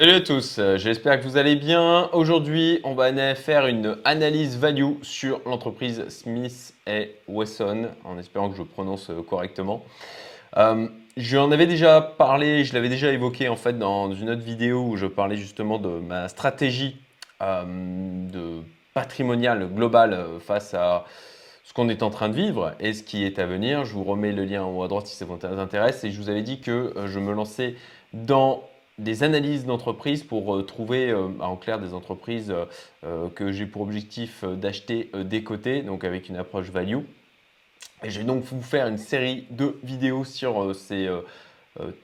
Salut à tous, euh, j'espère que vous allez bien. Aujourd'hui, on va faire une analyse value sur l'entreprise Smith Wesson, en espérant que je prononce euh, correctement. Euh, je en avais déjà parlé, je l'avais déjà évoqué en fait dans une autre vidéo où je parlais justement de ma stratégie de patrimoniale globale face à ce qu'on est en train de vivre et ce qui est à venir. Je vous remets le lien en haut à droite si ça vous intéresse. Et je vous avais dit que je me lançais dans des analyses d'entreprises pour euh, trouver euh, en clair des entreprises euh, que j'ai pour objectif d'acheter des côtés, donc avec une approche value. Et je vais donc vous faire une série de vidéos sur ces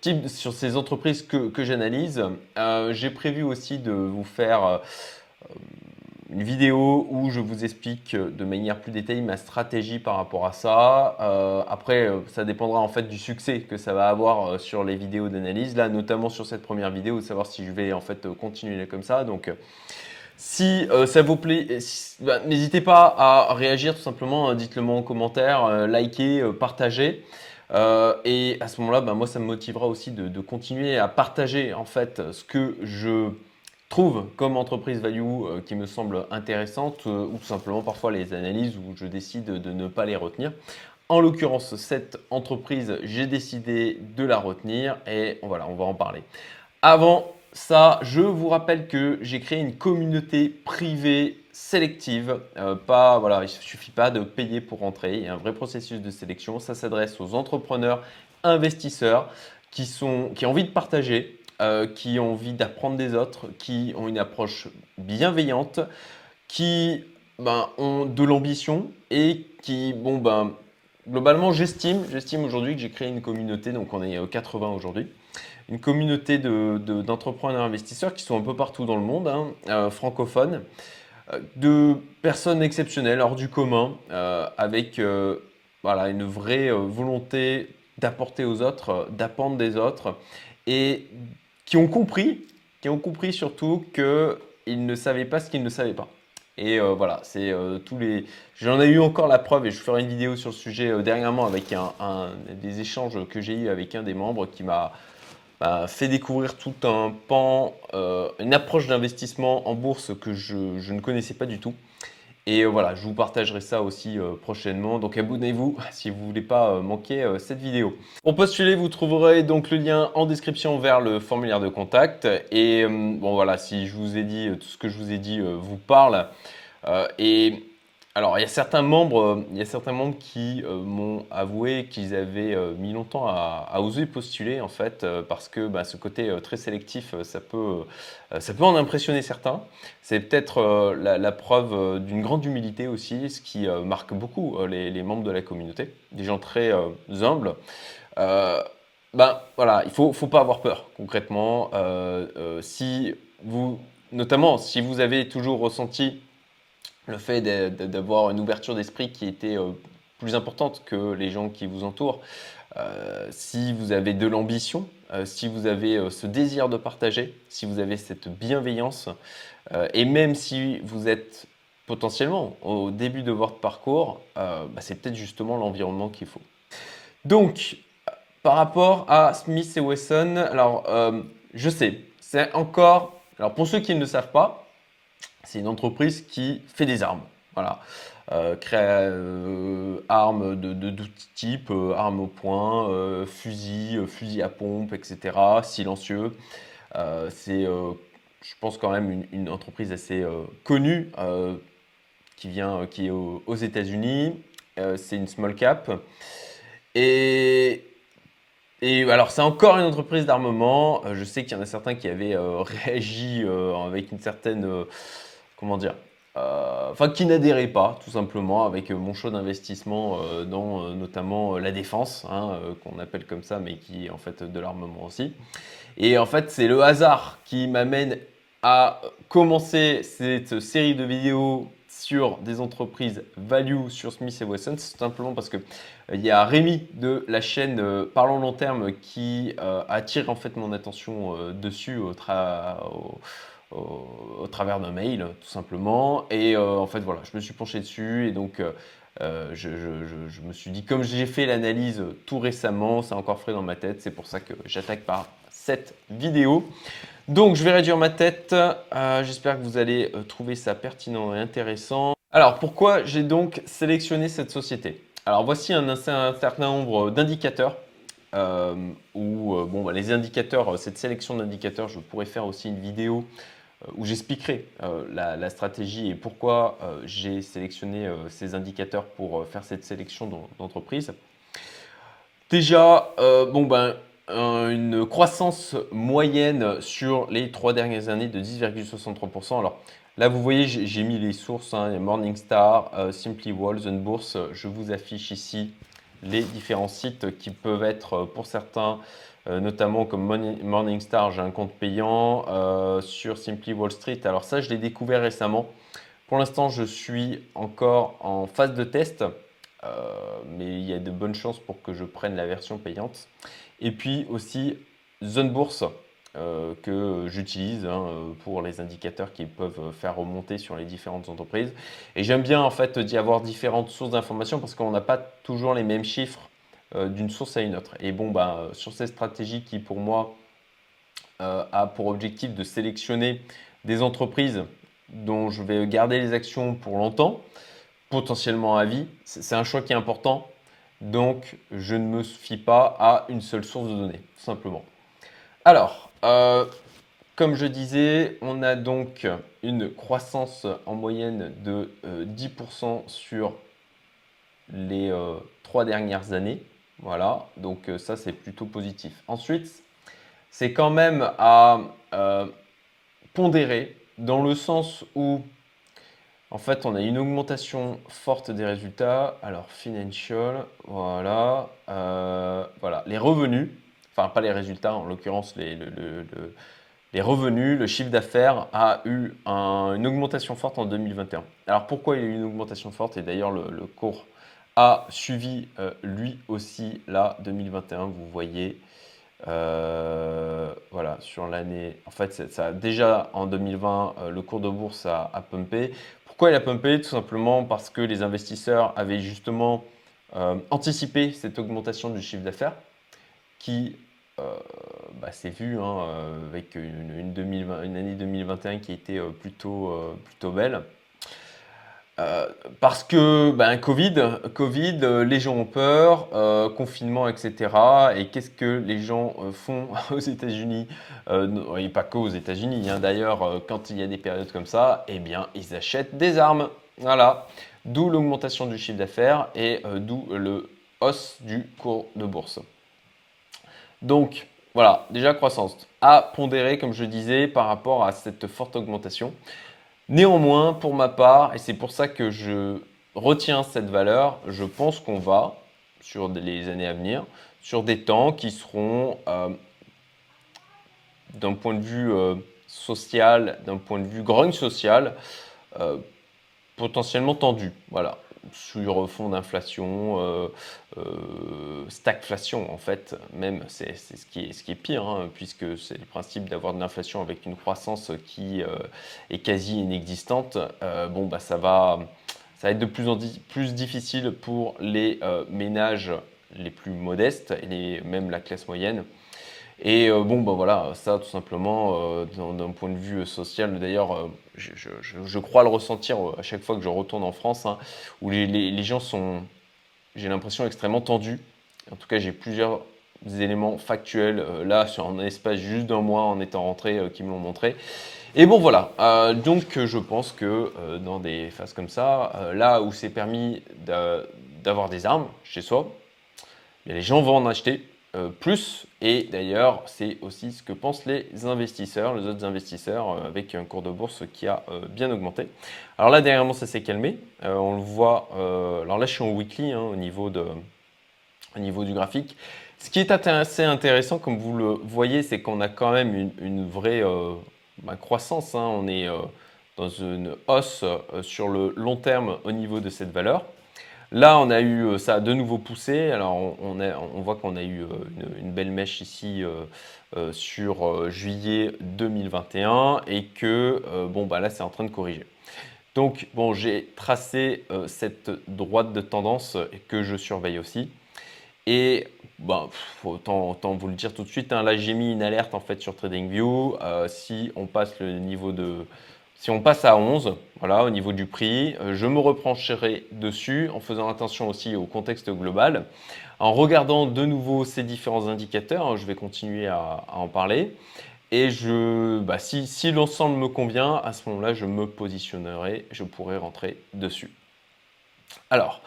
types, sur ces entreprises que, que j'analyse. j'ai prévu aussi de vous faire une vidéo où je vous explique euh, de manière plus détaillée ma stratégie par rapport à ça. Euh, après, euh, ça dépendra en fait du succès que ça va avoir sur les vidéos d'analyse. Là, notamment sur cette première vidéo, de savoir si je vais en fait continuer comme ça. Donc, si ça vous plaît, bah, n'hésitez pas à réagir tout simplement. Hein, dites-le moi en commentaire, likez, partagez. et à ce moment-là, bah, moi, ça me motivera aussi de, de, continuer à partager en fait ce que je trouve comme entreprise value euh, qui me semble intéressante euh, ou tout simplement parfois les analyses où je décide de ne pas les retenir. En l'occurrence, cette entreprise, j'ai décidé de la retenir et voilà, on va en parler. Avant ça, je vous rappelle que j'ai créé une communauté privée sélective. Euh, pas, voilà, il ne suffit pas de payer pour rentrer. Il y a un vrai processus de sélection. Ça s'adresse aux entrepreneurs, investisseurs qui, sont, qui ont envie de partager, euh, qui ont envie d'apprendre des autres, qui ont une approche bienveillante, qui ben, ont de l'ambition et qui, bon, ben, globalement, j'estime, j'estime aujourd'hui que j'ai créé une communauté, donc on est 80 euh, aujourd'hui, une communauté d'entrepreneurs de, investisseurs qui sont un peu partout dans le monde, hein, euh, francophones, de personnes exceptionnelles, hors du commun, avec voilà, une vraie volonté d'apporter aux autres, d'apprendre des autres et qui ont compris, qui ont compris surtout qu'ils ne savaient pas ce qu'ils ne savaient pas. Et euh, voilà, c'est euh, tous les. J'en ai eu encore la preuve et je ferai une vidéo sur le sujet euh, dernièrement avec un, des échanges que j'ai eu avec un des membres qui m'a fait découvrir tout un pan, une approche d'investissement en bourse que je, je, ne connaissais pas du tout. Et euh, voilà, je vous partagerai ça aussi euh, prochainement. Donc abonnez-vous si vous ne voulez pas euh, manquer cette vidéo. Pour postuler, vous trouverez donc le lien en description vers le formulaire de contact. Et bon voilà, si je vous ai dit, tout ce que je vous ai dit vous parle. et alors, il y a certains membres, euh, il y a certains membres qui euh, m'ont avoué qu'ils avaient euh, mis longtemps à, oser postuler, en fait, parce que bah, ce côté très sélectif, ça peut, ça peut en impressionner certains. C'est peut-être la, preuve d'une grande humilité aussi, ce qui marque beaucoup les, membres de la communauté, des gens très humbles. ben voilà, il faut, faut pas avoir peur, concrètement. si vous, notamment, si vous avez toujours ressenti le fait d'avoir une ouverture d'esprit qui était euh, plus importante que les gens qui vous entourent, euh, si vous avez de l'ambition, euh, si vous avez ce désir de partager, si vous avez cette bienveillance, et même si vous êtes potentiellement au début de votre parcours, bah, c'est peut-être justement l'environnement qu'il faut. Donc, par rapport à Smith et Wesson, alors je sais, c'est encore, alors pour ceux qui ne le savent pas, c'est une entreprise qui fait des armes. Voilà. Euh, crée euh, armes de, de, tout type, euh, armes au poing, fusils, fusils à pompe, etc. Silencieux. c'est, je pense, quand même une, entreprise assez connue qui, vient, qui est aux, États-Unis. c'est une small cap. Et, et alors, c'est encore une entreprise d'armement. je sais qu'il y en a certains qui avaient réagi avec une certaine comment dire, euh, enfin qui n'adhérait pas tout simplement avec euh, mon choix d'investissement euh, dans notamment la défense, hein, qu'on appelle comme ça, mais qui est en fait de l'armement aussi. Et en fait, c'est le hasard qui m'amène à commencer cette série de vidéos sur des entreprises value sur Smith Wesson, c'est simplement parce que il y a Rémi de la chaîne Parlons long terme qui attire en fait mon attention dessus au, au au, travers d'un mail, tout simplement. Et euh, en fait, voilà, je me suis penché dessus et donc euh, euh, je, me suis dit, comme j'ai fait l'analyse tout récemment, c'est encore frais dans ma tête, c'est pour ça que j'attaque par cette vidéo. Donc, je vais réduire ma tête. Euh, j'espère que vous allez euh, trouver ça pertinent et intéressant. Alors, pourquoi j'ai donc sélectionné cette société? Alors, voici un, certain nombre d'indicateurs. Euh, où bon, bah, les indicateurs, cette sélection d'indicateurs, je pourrais faire aussi une vidéo où j'expliquerai la, stratégie et pourquoi j'ai sélectionné ces indicateurs pour faire cette sélection d'entreprise. Déjà, bon ben, une croissance moyenne sur les trois dernières années de 10,63%. Alors là, vous voyez, j'ai mis les sources, hein, Morningstar, euh, Simply Wall, Bourse. Je vous affiche ici les différents sites qui peuvent être euh, pour certains, euh, notamment comme Morningstar, j'ai un compte payant, sur Simply Wall Street. Alors ça, je l'ai découvert récemment. Pour l'instant, je suis encore en phase de test, mais il y a de bonnes chances pour que je prenne la version payante. Et puis aussi Zone Bourse euh, que j'utilise hein, pour les indicateurs qui peuvent faire remonter sur les différentes entreprises. Et j'aime bien en fait d'y avoir différentes sources d'informations parce qu'on n'a pas toujours les mêmes chiffres euh, d'une source à une autre. Et bon, bah, sur cette stratégie qui pour moi euh, a pour objectif de sélectionner des entreprises dont je vais garder les actions pour longtemps, potentiellement à vie, c'est un choix qui est important donc, je ne me fie pas à une seule source de données, tout simplement. Alors, euh, comme je disais, on a donc une croissance en moyenne de 10% euh, sur les euh, trois dernières années. Voilà, donc ça c'est plutôt positif. Ensuite, c'est quand même à pondérer dans le sens où en fait, on a une augmentation forte des résultats. Alors, financial, voilà. Voilà. Les revenus, enfin, pas les résultats, en l'occurrence, les, revenus, le chiffre d'affaires a eu une augmentation forte en 2021. Alors, pourquoi il y a eu une augmentation forte? Et d'ailleurs, le, cours a suivi euh, lui aussi, là, 2021, vous voyez. Euh, voilà, sur l'année. En fait, ça, déjà en 2020, le cours de bourse a, pumpé. Pourquoi il a pumpé? Tout simplement parce que les investisseurs avaient justement euh, anticipé cette augmentation du chiffre d'affaires qui euh, bah, s'est vu hein, euh, avec une, année 2021 qui était plutôt, plutôt belle. Euh, parce que ben, Covid, euh, les gens ont peur, euh, confinement, etc. Et qu'est-ce que les gens font aux États-Unis? Et pas qu'aux États-Unis. Hein. D'ailleurs, quand il y a des périodes comme ça, eh bien, ils achètent des armes. Voilà. D'où l'augmentation du chiffre d'affaires et d'où le hausse du cours de bourse. Donc, voilà, déjà croissance à pondérer, comme je disais, par rapport à cette forte augmentation. Néanmoins, pour ma part, et c'est pour ça que je retiens cette valeur, je pense qu'on va, sur les années à venir, sur des temps qui seront, euh, d'un point de vue euh, social, d'un point de vue grogne social, euh, potentiellement tendus. Voilà sur fond d'inflation, euh, euh, stagflation en fait, même c'est ce, ce qui est pire, hein, puisque c'est le principe d'avoir de l'inflation avec une croissance qui euh, est quasi inexistante, bon bah ça va, ça va être de plus en plus difficile pour les ménages les plus modestes et même la classe moyenne. Et bon, bah voilà, ça tout simplement, d'un point de vue social, d'ailleurs, je, crois le ressentir à chaque fois que je retourne en France, hein, où les, gens sont, j'ai l'impression, extrêmement tendus. En tout cas, j'ai plusieurs éléments factuels euh, là sur un espace juste d'un mois en étant rentré euh, qui me l'ont montré. Et bon voilà, euh, donc je pense que dans des phases comme ça, là où c'est permis d'avoir des armes chez soi, les gens vont en acheter euh, plus. Et d'ailleurs, c'est aussi ce que pensent les investisseurs, les autres investisseurs, euh, avec un cours de bourse qui a euh, bien augmenté. Alors là, dernièrement, ça s'est calmé. on le voit. alors là, je suis en weekly hein, au, niveau de, au niveau du graphique. Ce qui est assez intéressant, comme vous le voyez, c'est qu'on a quand même une, vraie bah, croissance. Hein. On est dans une hausse sur le long terme au niveau de cette valeur. Là, on a eu, euh, ça a de nouveau poussé. Alors, on, voit qu'on a eu euh, une, belle mèche ici euh, sur juillet 2021 et que, bon, bah là, c'est en train de corriger. Donc, bon, j'ai tracé cette droite de tendance que je surveille aussi. Et ben, autant, vous le dire tout de suite. Hein. là, j'ai mis une alerte en fait sur TradingView. si on passe le niveau de si on passe à 11, voilà, au niveau du prix, euh, je me reprocherai dessus en faisant attention aussi au contexte global. En regardant de nouveau ces différents indicateurs, hein, je vais continuer à, en parler. Et je, bah, si, l'ensemble me convient, à ce moment-là, je me positionnerai, je pourrai rentrer dessus. Alors,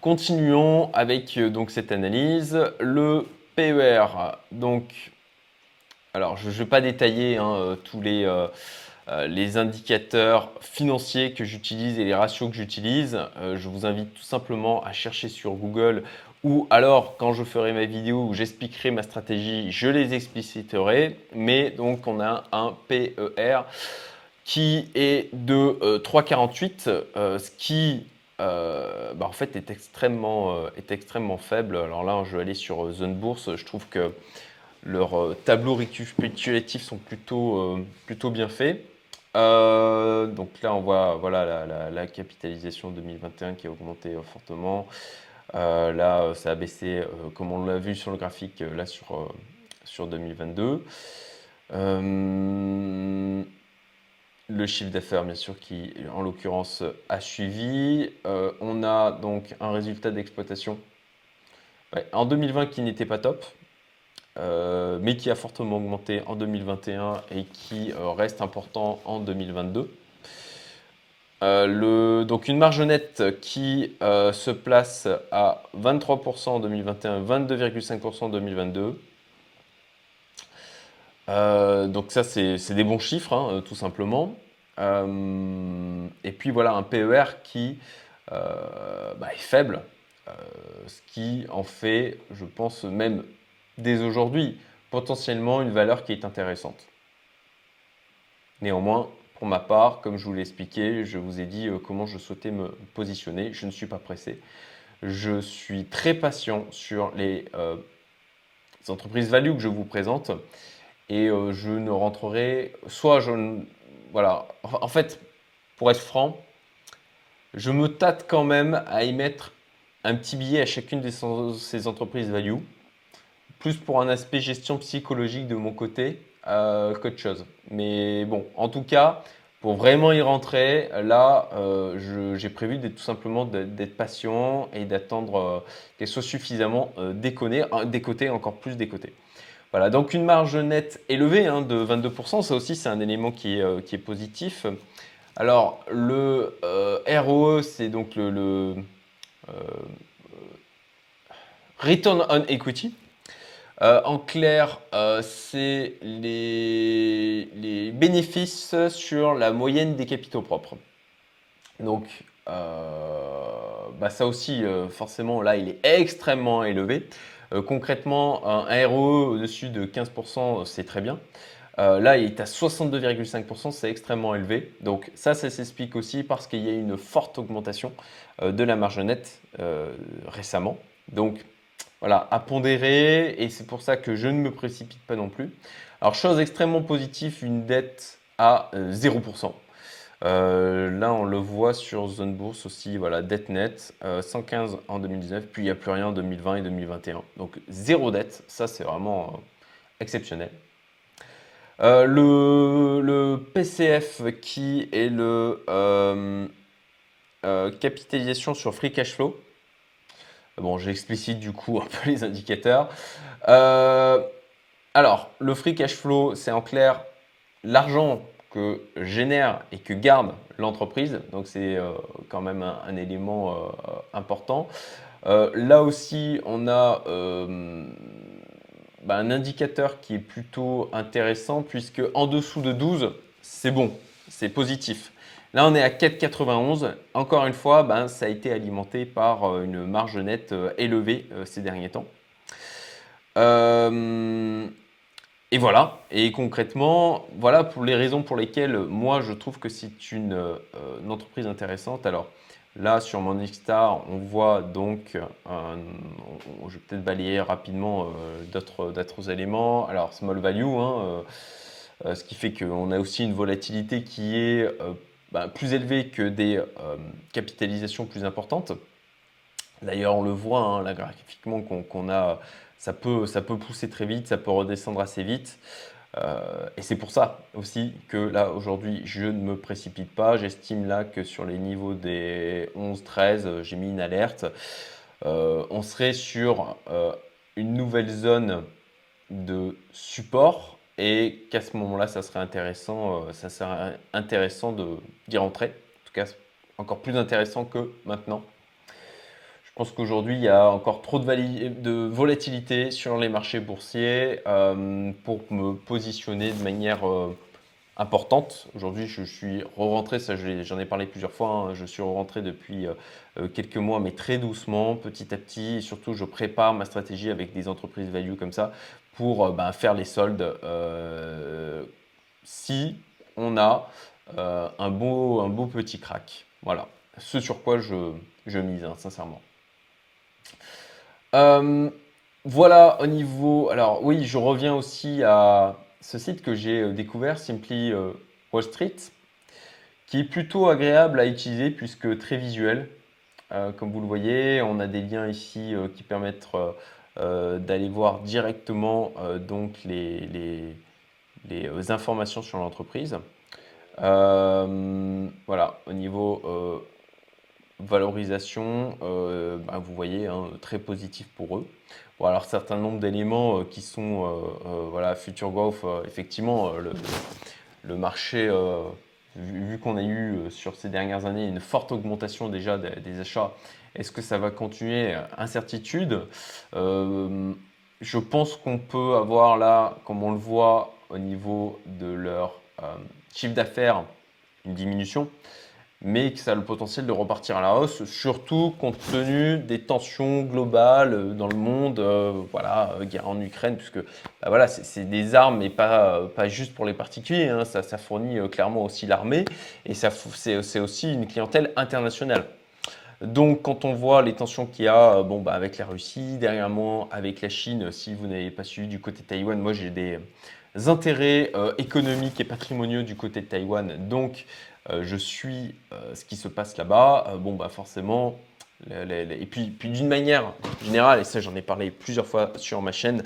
continuons avec euh, donc cette analyse. Le PER, donc, alors je ne vais pas détailler hein, euh, tous les... les indicateurs financiers que j'utilise et les ratios que j'utilise. Euh, je vous invite tout simplement à chercher sur Google ou alors quand je ferai ma vidéo où j'expliquerai ma stratégie, je les expliciterai. Mais donc on a un PER qui est de 3,48, euh, ce qui bah, en fait est extrêmement, est extrêmement faible. Alors là, je vais aller sur Zone Bourse. Je trouve que leurs tableaux récapitulatifs sont plutôt, plutôt bien faits. Euh, donc là, on voit voilà, la, capitalisation 2021 qui a augmenté euh, fortement. Euh, là, ça a baissé, comme on l'a vu sur le graphique, là sur, sur 2022. le chiffre d'affaires, bien sûr, qui en l'occurrence a suivi. on a donc un résultat d'exploitation en 2020 qui n'était pas top. Euh, mais qui a fortement augmenté en 2021 et qui euh, reste important en 2022. Euh, donc une marge nette qui se place à 23% en 2021, 22,5% en 2022. donc ça c'est des bons chiffres hein, tout simplement. et puis voilà un PER qui bah, est faible, ce qui en fait je pense même dès aujourd'hui potentiellement une valeur qui est intéressante. Néanmoins, pour ma part, comme je vous l'ai expliqué, je vous ai dit euh, comment je souhaitais me positionner. Je ne suis pas pressé. Je suis très patient sur les, euh, entreprises value que je vous présente et euh, je ne rentrerai soit je voilà en fait pour être franc je me tâte quand même à y mettre un petit billet à chacune de ces entreprises value plus pour un aspect gestion psychologique de mon côté euh, qu'autre chose. Mais bon, en tout cas, pour vraiment y rentrer, là, euh, j'ai prévu tout simplement d'être patient et d'attendre euh, qu'elle soit suffisamment euh, décotée, encore plus décotée. Voilà, donc une marge nette élevée hein, de 22%, ça aussi c'est un élément qui est, positif. Alors le ROE, c'est donc le Return on Equity. Euh, en clair, euh, c'est les, bénéfices sur la moyenne des capitaux propres. Donc, euh, bah, ça aussi, forcément, là, il est extrêmement élevé. concrètement, un ROE au-dessus de 15%, c'est très bien. là, il est à 62,5%, c'est extrêmement élevé. Donc ça, ça s'explique aussi parce qu'il y a une forte augmentation de la marge nette récemment. Donc voilà, à pondérer et c'est pour ça que je ne me précipite pas non plus. Alors, chose extrêmement positive, une dette à 0%. Euh, euh, là, on le voit sur Zone Bourse aussi, voilà, dette nette, 115 euh, en 2019, puis il n'y a plus rien en 2020 et 2021. Donc, zéro dette, ça c'est vraiment exceptionnel. Le, le, PCF qui est le capitalisation sur free cash flow, Bon, j'explicite du coup un peu les indicateurs. Euh, alors, le free cash flow, c'est en clair l'argent que génère et que garde l'entreprise. Donc, c'est euh, quand même un, élément euh, important. là aussi, on a bah, un indicateur qui est plutôt intéressant puisque en dessous de 12, c'est bon, c'est positif. Là, on est à 4,91. Encore une fois, ben, ça a été alimenté par euh, une marge nette euh, élevée euh, ces derniers temps. et voilà. Et concrètement, voilà pour les raisons pour lesquelles moi je trouve que c'est une, entreprise intéressante. Alors là, sur Morningstar, on voit donc, je vais peut-être balayer rapidement d'autres éléments. Alors, small value, hein, ce qui fait qu'on a aussi une volatilité qui est bah, plus élevé que des euh, capitalisations plus importantes. D'ailleurs, on le voit hein, là, graphiquement qu'on a ça peut, ça peut pousser très vite, ça peut redescendre assez vite. Euh, et c'est pour ça aussi que là, aujourd'hui, je ne me précipite pas. J'estime là que sur les niveaux des 11-13, j'ai mis une alerte. Euh, on serait sur euh, une nouvelle zone de support et qu'à ce moment-là, ça serait intéressant, ça serait intéressant d'y rentrer. En tout cas, encore plus intéressant que maintenant. Je pense qu'aujourd'hui, il y a encore trop de, volatilité sur les marchés boursiers euh, pour me positionner de manière euh, importante. Aujourd'hui, je suis re-rentré, ça j'en ai parlé plusieurs fois, hein. je suis re-rentré depuis euh, quelques mois, mais très doucement, petit à petit. Et surtout, je prépare ma stratégie avec des entreprises value comme ça pour ben, faire les soldes si on a un, beau, un beau petit crack. Voilà, ce sur quoi je, mise, hein, sincèrement. Euh, voilà au niveau. Alors oui, je reviens aussi à ce site que j'ai euh, découvert, Simply euh, Wall Street, qui est plutôt agréable à utiliser puisque très visuel. comme vous le voyez, on a des liens ici qui permettent d'aller voir directement donc les, informations sur l'entreprise. voilà, au niveau valorisation, euh, bah, vous voyez, hein, très positif pour eux. Bon, alors, certain nombre d'éléments euh, qui sont, euh, voilà, Future Growth, effectivement, le, marché, vu, qu'on a eu sur ces dernières années une forte augmentation déjà des, achats, est-ce que ça va continuer? Incertitude. je pense qu'on peut avoir là, comme on le voit au niveau de leur chiffre d'affaires, une diminution mais que ça a le potentiel de repartir à la hausse, surtout compte tenu des tensions globales euh, dans le monde, euh, voilà, euh, guerre en Ukraine, puisque bah voilà, c'est des armes, mais pas, pas juste pour les particuliers, hein, ça, ça, fournit clairement aussi l'armée, et c'est aussi une clientèle internationale. Donc, quand on voit les tensions qu'il y a bon, bah, avec la Russie, dernièrement avec la Chine, si vous n'avez pas suivi du côté de Taïwan, moi j'ai des intérêts économiques et patrimoniaux du côté de Taïwan. Donc, je suis euh, ce qui se passe là-bas, euh, bon, bah forcément, et puis, puis d'une manière générale, et ça j'en ai parlé plusieurs fois sur ma chaîne,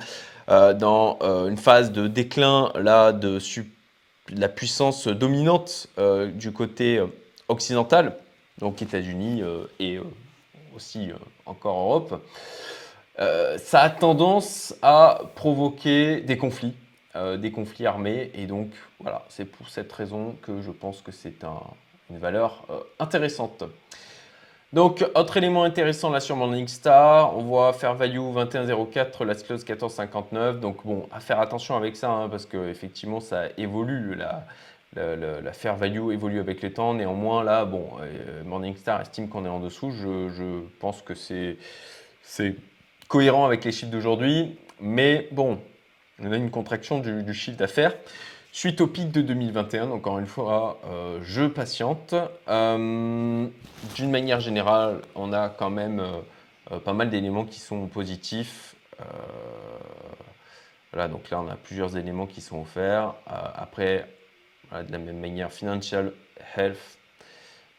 dans une phase de déclin là, de, la puissance dominante du côté occidental, donc États-Unis et aussi encore Europe, ça a tendance à provoquer des conflits euh, des conflits armés. Et donc, voilà, c'est pour cette raison que je pense que c'est une valeur euh, intéressante. Donc, autre élément intéressant là sur Morningstar, on voit Fair Value 21,04, Last Close 14,59. Donc, bon, à faire attention avec ça, hein, parce qu'effectivement, ça évolue. La, Fair Value évolue avec le temps. Néanmoins, là, bon, euh, Morningstar estime qu'on est en dessous. Je pense que c'est cohérent avec les chiffres d'aujourd'hui. Mais bon, on a une contraction du, chiffre d'affaires. Suite au pic de 2021, encore une fois, euh, je patiente. Euh, d'une manière générale, on a quand même euh, pas mal d'éléments qui sont positifs. voilà, donc là, on a plusieurs éléments qui sont offerts. après, de la même manière, financial health.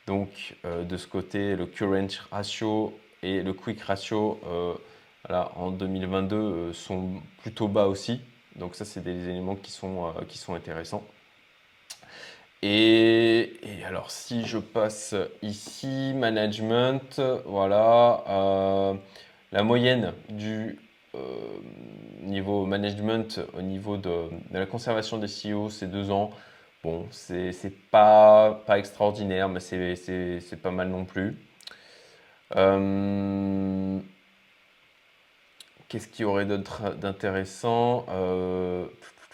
Donc, de ce côté, le current ratio et le quick ratio, en 2022, sont plutôt bas aussi. Donc ça, c'est des éléments qui sont, euh, qui sont intéressants. Et, alors, si je passe ici, management, voilà, euh, la moyenne du euh, niveau management au niveau de, la conservation des CEO, c'est deux ans. Bon, c'est pas, pas extraordinaire, mais c'est pas mal non plus. Qu'est-ce qu'il y aurait d'intéressant euh,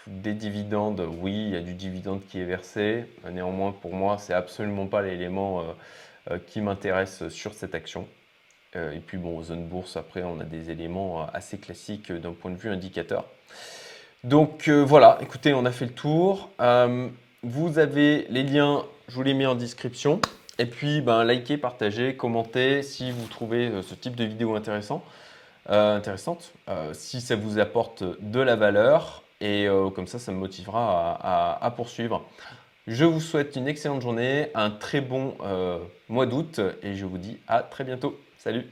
Des dividendes, oui, il y a du dividende qui est versé. Néanmoins, pour moi, c'est absolument pas l'élément euh, euh, qui m'intéresse sur cette action. et puis, bon, zone bourse, après, on a des éléments assez classiques d'un point de vue indicateur. Donc voilà, écoutez, on a fait le tour. vous avez les liens, je vous les mets en description. Et puis, ben, likez, partagez, commentez si vous trouvez ce type de vidéo intéressant. Euh, intéressante. Euh, si ça vous apporte de la valeur, et euh, comme ça, ça me motivera à, poursuivre. Je vous souhaite une excellente journée, un très bon mois d'août, et je vous dis à très bientôt. Salut